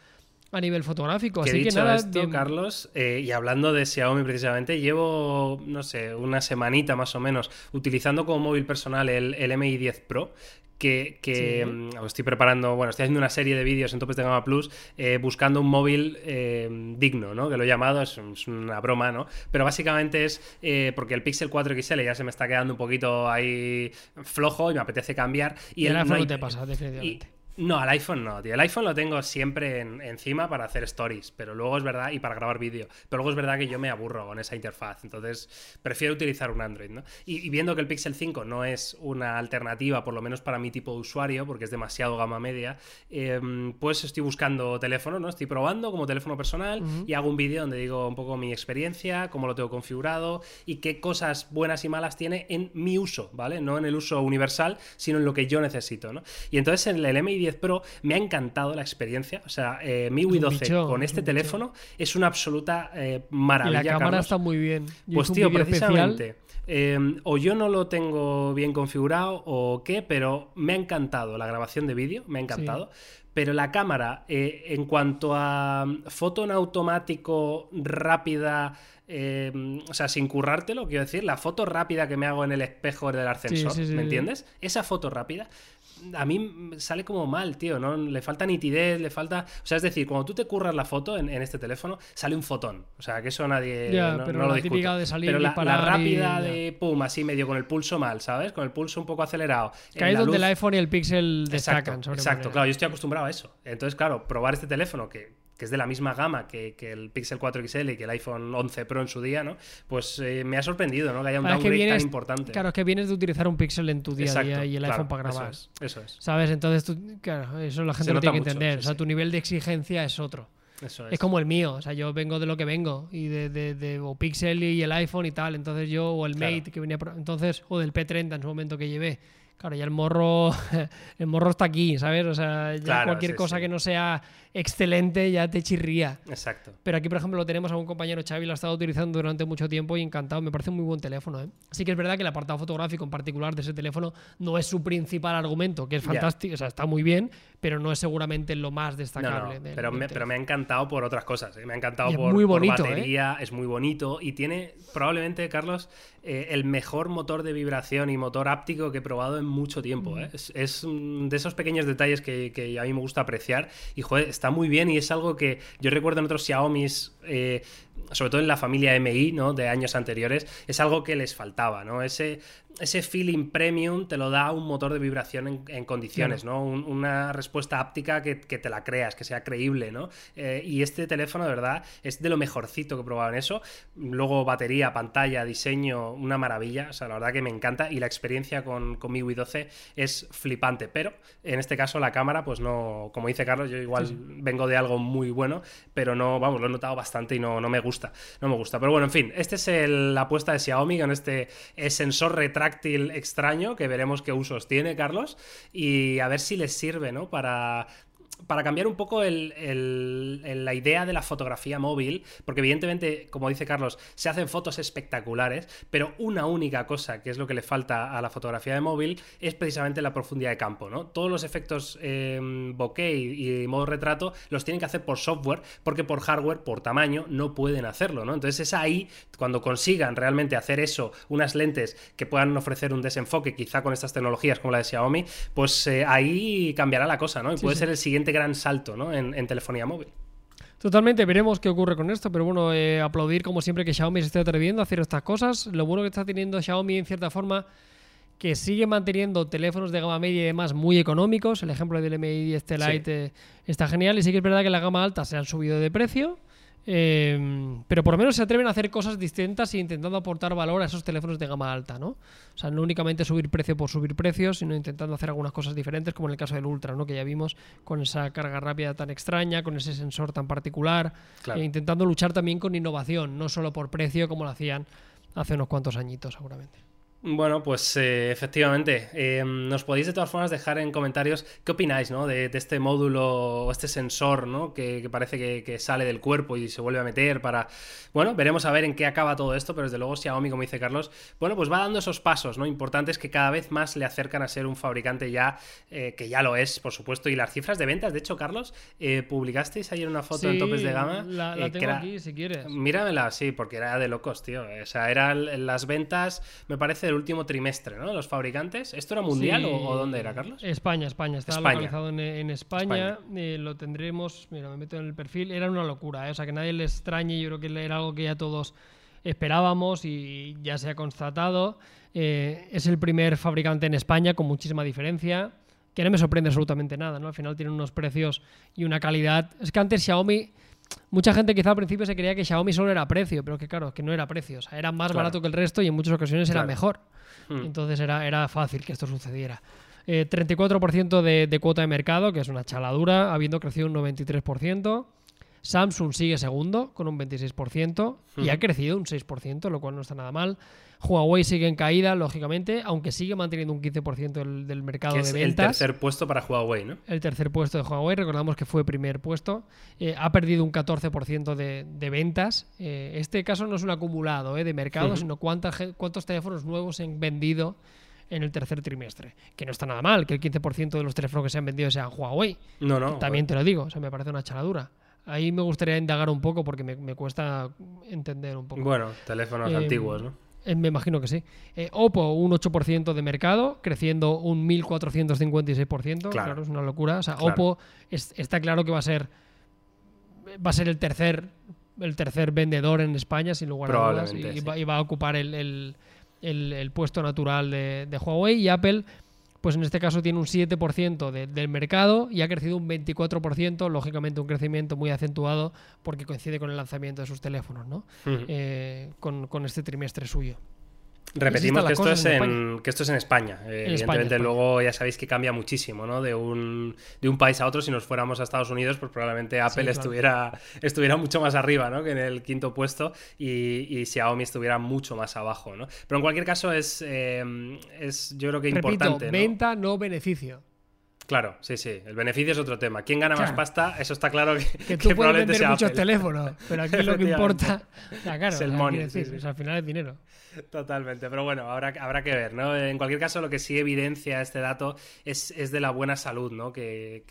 a nivel fotográfico. Así que nada, esto, Carlos, eh, y hablando de Xiaomi precisamente, llevo, no sé, una semanita más o menos utilizando como móvil personal el, el MI 10 Pro, que, mm, estoy preparando, bueno, estoy haciendo una serie de vídeos en Topes de Gama Plus eh, buscando un móvil eh, digno, ¿no? Que lo he llamado, es, una broma, ¿no? Pero básicamente es eh, porque el Pixel 4 XL ya se me está quedando un poquito ahí flojo y me apetece cambiar. Y, el, iPhone no te pasa, definitivamente. No, al iPhone no, tío. El iPhone lo tengo siempre encima para hacer stories, pero luego es verdad, y para grabar vídeo. Pero luego es verdad que yo me aburro con esa interfaz, entonces prefiero utilizar un Android, ¿no? Y, viendo que el Pixel 5 no es una alternativa, por lo menos para mi tipo de usuario, porque es demasiado gama media, em, pues estoy buscando teléfono, ¿no? Estoy probando como teléfono personal y hago un vídeo donde digo un poco mi experiencia, cómo lo tengo configurado y qué cosas buenas y malas tiene en mi uso, ¿vale? No en el uso universal, sino en lo que yo necesito, ¿no? Y entonces en el MI 10 Pro me ha encantado la experiencia. O sea, eh, MIUI 12 con este teléfono es una absoluta eh, maravilla. Y la cámara está muy bien. pues tío, precisamente. Em, o yo no lo tengo bien configurado o qué, pero me ha encantado la grabación de vídeo, me ha encantado. Pero la cámara, eh, en cuanto a foto en automático rápida, em, o sea, sin currártelo, quiero decir, la foto rápida que me hago en el espejo del ascensor, ¿me entiendes? Esa foto rápida a mí sale como mal, tío, ¿no? Le falta nitidez, le falta... O sea, es decir, cuando tú te curras la foto en, este teléfono, sale un fotón. O sea, que eso nadie no, pero lo discute. De salir pero la, rápida de pum, así medio con el pulso mal, ¿sabes? Con el pulso un poco acelerado. Que ahí es donde el iPhone y el Pixel destacan. Exacto, exacto claro, yo estoy acostumbrado a eso. Entonces, claro, probar este teléfono que que es de la misma gama que, el Pixel 4 XL y que el iPhone 11 Pro en su día, ¿no? Pues eh, me ha sorprendido, ¿no? Que haya un downgrade tan importante. Claro, es que vienes de utilizar un Pixel en tu día a día y el iPhone para grabar. Eso es, ¿Sabes? Entonces, tú, claro, eso la gente lo tiene que entender. o sea, tu nivel de exigencia es otro. Eso es. es. como el mío, o sea, yo vengo de lo que vengo, y de, de, o Pixel y el iPhone y tal, entonces yo, o el Mate que venía, entonces, o del P30 en su momento que llevé, claro, ya el morro, *laughs* el morro está aquí, ¿sabes? O sea, ya cualquier cosa que no sea excelente ya te chirría. Exacto. Pero aquí, por ejemplo, lo tenemos a un compañero Xavi, lo ha estado utilizando durante mucho tiempo y encantado. Me parece un muy buen teléfono. ¿eh? Sí que es verdad que el apartado fotográfico en particular de ese teléfono no es su principal argumento, que es fantástico, o sea, está muy bien, pero no es seguramente lo más destacable. pero, me, pero, me, ha encantado por otras cosas. ¿eh? Me ha encantado por, muy bonito, ¿eh? batería, es muy bonito y tiene probablemente, Carlos, eh, el mejor motor de vibración y motor áptico que he probado en mucho tiempo. Mm. Es, es, de esos pequeños detalles que, que, a mí me gusta apreciar y, joder, está muy bien y es algo que yo recuerdo en otros Xiaomi's, eh, sobre todo en la familia MI, ¿no? De años anteriores, es algo que les faltaba, ¿no? Ese, ese feeling premium te lo da un motor de vibración en, condiciones, ¿no? una respuesta áptica que, te la creas, que sea creíble, ¿no? Eh, y este teléfono, de verdad, es de lo mejorcito que he probado en eso. Luego, batería, pantalla, diseño, una maravilla. O sea, la verdad que me encanta. Y la experiencia con, con MIUI 12 es flipante. Pero en este caso, la cámara, pues no, como dice Carlos, yo igual vengo de algo muy bueno, pero no, vamos, lo he notado bastante y no, no me gusta. No me gusta. Pero bueno, en fin, esta es la apuesta de Xiaomi con este sensor retráctil extraño que veremos qué usos tiene, Carlos, y a ver si les sirve, ¿no? Para para cambiar un poco la idea de la fotografía móvil, porque evidentemente, como dice Carlos, se hacen fotos espectaculares, pero una única cosa que es lo que le falta a la fotografía de móvil es precisamente la profundidad de campo, ¿no? Todos los efectos eh, bokeh y, modo retrato los tienen que hacer por software, porque por hardware, por tamaño, no pueden hacerlo, ¿no? Entonces es ahí, cuando consigan realmente hacer eso, unas lentes que puedan ofrecer un desenfoque, quizá con estas tecnologías como la de Xiaomi, pues eh, ahí cambiará la cosa, ¿no? Y puede ser el siguiente gran salto ¿no? en, telefonía móvil. Totalmente, veremos qué ocurre con esto, pero bueno, eh, aplaudir como siempre que Xiaomi se esté atreviendo a hacer estas cosas. Lo bueno que está teniendo Xiaomi en cierta forma que sigue manteniendo teléfonos de gama media y demás muy económicos. El ejemplo del Mi 10 Lite eh, está genial y sí que es verdad que la gama alta se han subido de precio Em, pero por lo menos se atreven a hacer cosas distintas e intentando aportar valor a esos teléfonos de gama alta, ¿no? O sea, no únicamente subir precio por subir precios, sino intentando hacer algunas cosas diferentes, como en el caso del Ultra, ¿no? Que ya vimos con esa carga rápida tan extraña, con ese sensor tan particular, e intentando luchar también con innovación, no solo por precio como lo hacían hace unos cuantos añitos, seguramente. Bueno, pues eh, efectivamente. Eh, nos podéis de todas formas dejar en comentarios qué opináis ¿no? de, este módulo o este sensor ¿no? que, parece que, sale del cuerpo y se vuelve a meter para... Bueno, veremos a ver en qué acaba todo esto, pero desde luego Xiaomi, como dice Carlos, bueno, pues va dando esos pasos ¿no? importantes que cada vez más le acercan a ser un fabricante ya, eh, que ya lo es, por supuesto. Y las cifras de ventas, de hecho, Carlos, publicasteis ayer una foto en topes de gama. La, la tengo aquí, si quieres. Míramela, sí, porque era de locos, tío. O sea, eran las ventas, me parece el último trimestre, ¿no? Los fabricantes. ¿Esto era mundial o, dónde era, Carlos? España, España. Estaba localizado en, España. Eh, lo tendremos, mira, me meto en el perfil. Era una locura, ¿eh? o sea, que nadie le extrañe. Yo creo que era algo que ya todos esperábamos y ya se ha constatado. Eh, es el primer fabricante en España con muchísima diferencia, que no me sorprende absolutamente nada, ¿no? Al final tienen unos precios y una calidad. Es que antes Xiaomi mucha gente quizá al principio se creía que Xiaomi solo era precio, pero que claro, que no era precio. O sea, era más barato que el resto y en muchas ocasiones era mejor. Hmm. Entonces era, era fácil que esto sucediera. 34% eh, de, cuota de mercado, que es una chaladura, habiendo crecido un 93%. Samsung sigue segundo con un 26% y ha crecido un 6%, lo cual no está nada mal. Huawei sigue en caída, lógicamente, aunque sigue manteniendo un 15% del, del mercado de ventas. El tercer puesto para Huawei, ¿no? El tercer puesto de Huawei, recordamos que fue primer puesto. Eh, ha perdido un 14% de, de, ventas. Eh, este caso no es un acumulado eh, de mercado, sino cuántos teléfonos nuevos se han vendido en el tercer trimestre. Que no está nada mal que el 15% de los teléfonos que se han vendido sean Huawei. No, no. También te lo digo, o sea, me parece una chaladura. Ahí me gustaría indagar un poco porque me, cuesta entender un poco. Bueno, teléfonos antiguos, ¿no? Eh, me imagino que sí. Eh, Oppo, un 8% de mercado, creciendo un 1.456%. Claro. es una locura. O sea, Oppo está claro que va a ser va a ser el tercer el tercer vendedor en España, sin lugar a dudas. Y, va, a ocupar el, puesto natural de, de, Huawei. Y Apple pues en este caso tiene un 7% del mercado y ha crecido un 24%, lógicamente un crecimiento muy acentuado porque coincide con el lanzamiento de sus teléfonos, ¿no? Eh, con, con este trimestre suyo. Repetimos que esto, es en, que esto es en España. evidentemente, luego ya sabéis que cambia muchísimo, ¿no? De un, de un país a otro. Si nos fuéramos a Estados Unidos, pues probablemente Apple estuviera, estuviera mucho más arriba, ¿no? Que en el quinto puesto y, y, Xiaomi estuviera mucho más abajo, ¿no? Pero en cualquier caso es, eh, es yo creo que importante. venta, no beneficio. Claro, sí, sí. El beneficio es otro tema. ¿Quién gana más pasta? Eso está claro que, que tú puedes vender muchos teléfonos, pero aquí lo que *laughs* importa es el money. al final es dinero. Totalmente, pero bueno, habrá, habrá que ver, ¿no? En cualquier caso, lo que sí evidencia este dato es, de la buena salud, ¿no? Que,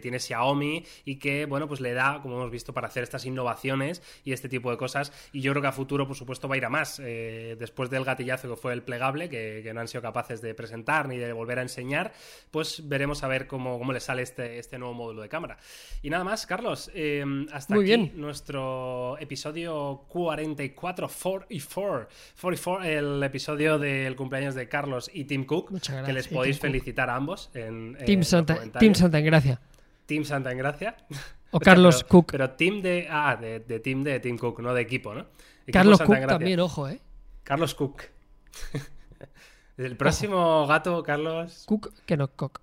tiene Xiaomi y que, bueno, pues le da, como hemos visto, para hacer estas innovaciones y este tipo de cosas. Y yo creo que a futuro, por supuesto, va a ir a más. Eh, después del gatillazo que fue el plegable, que, no han sido capaces de presentar ni de volver a enseñar, pues veremos a a ver cómo, cómo le sale este, este nuevo módulo de cámara. Y nada más, Carlos, em, hasta aquí bien. nuestro episodio 44, 44, 44, el episodio del cumpleaños de Carlos y Tim Cook, que les podéis felicitar a ambos en, Team, Santa, Team Santa Engracia. Team Santa Engracia. O Carlos *laughs* Cook. Pero Team de. Ah, de, de, Team de Team Cook, no de equipo, ¿no? Carlos Cook también, ojo, ¿eh? Carlos Cook. *laughs* El próximo gato, Carlos. Cook, que no Cook.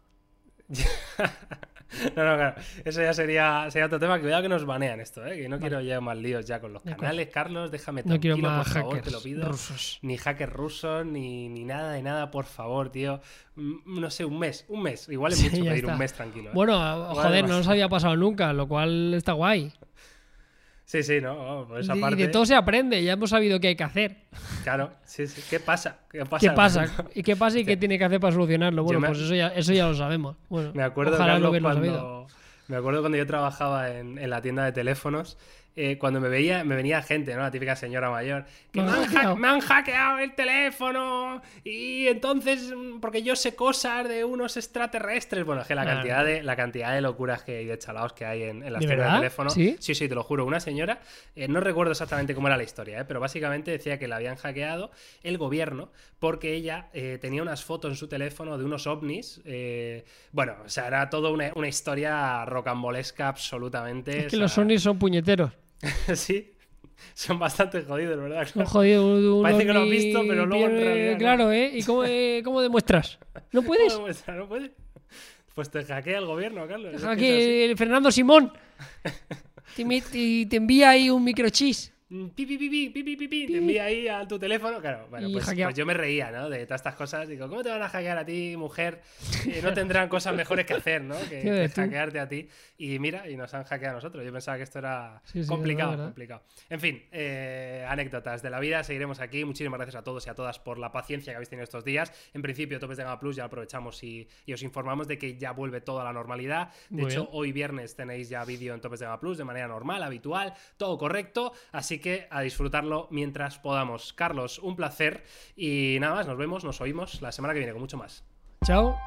*laughs* *laughs* No, no, claro. Eso ya sería, sería otro tema. Cuidado que nos banean esto, ¿eh? Que no quiero ya más líos ya con los canales. Carlos, déjame tranquilo, no quiero más por favor, te lo pido. Rusos. Ni hackers rusos, ni, ni, nada de nada, por favor, tío. Mm, no sé, un mes, un mes. Igual es mucho pedir un mes tranquilo. ¿eh? Bueno, joder, no nos había pasado nunca, lo cual está guay. Sí, sí, no, por esa y, de todo se aprende, ya hemos sabido qué hay que hacer. Claro, sí, sí. ¿Qué pasa? ¿Qué pasa? ¿Qué pasa? ¿Y qué pasa y qué tiene que hacer para solucionarlo? Bueno, pues eso ya, eso ya lo sabemos. Bueno, me acuerdo, ojalá lo cuando, me acuerdo cuando yo trabajaba en, en la tienda de teléfonos eh, cuando me veía, me venía gente, ¿no? La típica señora mayor, que me han, hackeado el teléfono y entonces, mm, porque yo sé cosas de unos extraterrestres. Bueno, es que la cantidad de, la cantidad de locuras que, y de chalaos que hay en, las tiendas de teléfono. ¿Sí? ¿Sí? te lo juro. Una señora, eh, no recuerdo exactamente cómo era la historia, ¿eh? pero básicamente decía que la habían hackeado el gobierno porque ella tenía unas fotos en su teléfono de unos ovnis. bueno, o sea, era toda una, una historia rocambolesca absolutamente. Es que los ovnis son puñeteros. *laughs* sí. Son bastante jodidos, ¿verdad? Parece que lo has visto, pero luego en realidad. Claro, ¿eh? ¿Y cómo, eh, cómo demuestras? ¿No *laughs* puedes? ¿Cómo demuestras? ¿No puedes? Pues te hackea el gobierno, Carlos. Hackea Fernando Simón. *laughs* te, te envía ahí un microchis. Pi, pi, pi, pi, pi, pi, pi, te envía ahí a tu teléfono. Claro, bueno, pues, pues, yo me reía, ¿no? De todas estas cosas. Digo, ¿cómo te van a hackear a ti, mujer? no tendrán cosas mejores que hacer, ¿no? Que, *laughs* hackearte a ti. Y mira, y nos han hackeado a nosotros. Yo pensaba que esto era complicado, complicado. En fin, eh, anécdotas de la vida. Seguiremos aquí. Muchísimas gracias a todos y a todas por la paciencia que habéis tenido estos días. En principio, Topes de Gama Plus ya aprovechamos y, os informamos de que ya vuelve toda la normalidad. De hecho, hoy viernes tenéis ya vídeo en Topes de Gama Plus de manera normal, habitual, todo correcto. Así que a disfrutar mientras podamos. Carlos, un placer y nada más, nos vemos, nos oímos la semana que viene con mucho más. Chao.